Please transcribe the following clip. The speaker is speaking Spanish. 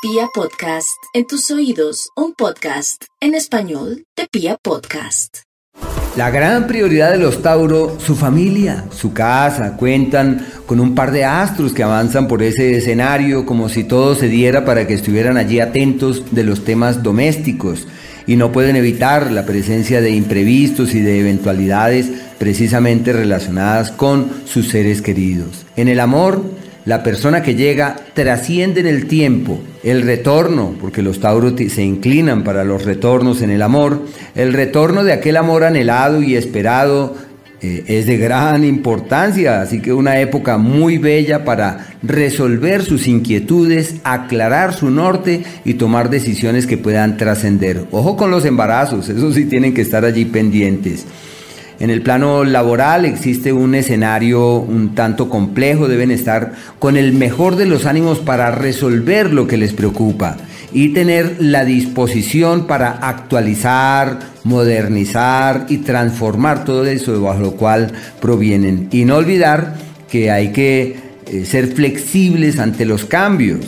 Pia Podcast, en tus oídos, un podcast en español de Pia Podcast. La gran prioridad de los Tauro, su familia, su casa, cuentan con un par de astros que avanzan por ese escenario como si todo se diera para que estuvieran allí atentos de los temas domésticos y no pueden evitar la presencia de imprevistos y de eventualidades precisamente relacionadas con sus seres queridos. En el amor, la persona que llega trasciende en el tiempo, el retorno, porque los tauros se inclinan para los retornos en el amor, el retorno de aquel amor anhelado y esperado eh, es de gran importancia, así que una época muy bella para resolver sus inquietudes, aclarar su norte y tomar decisiones que puedan trascender. Ojo con los embarazos, eso sí tienen que estar allí pendientes. En el plano laboral existe un escenario un tanto complejo, deben estar con el mejor de los ánimos para resolver lo que les preocupa y tener la disposición para actualizar, modernizar y transformar todo eso bajo lo cual provienen. Y no olvidar que hay que eh, ser flexibles ante los cambios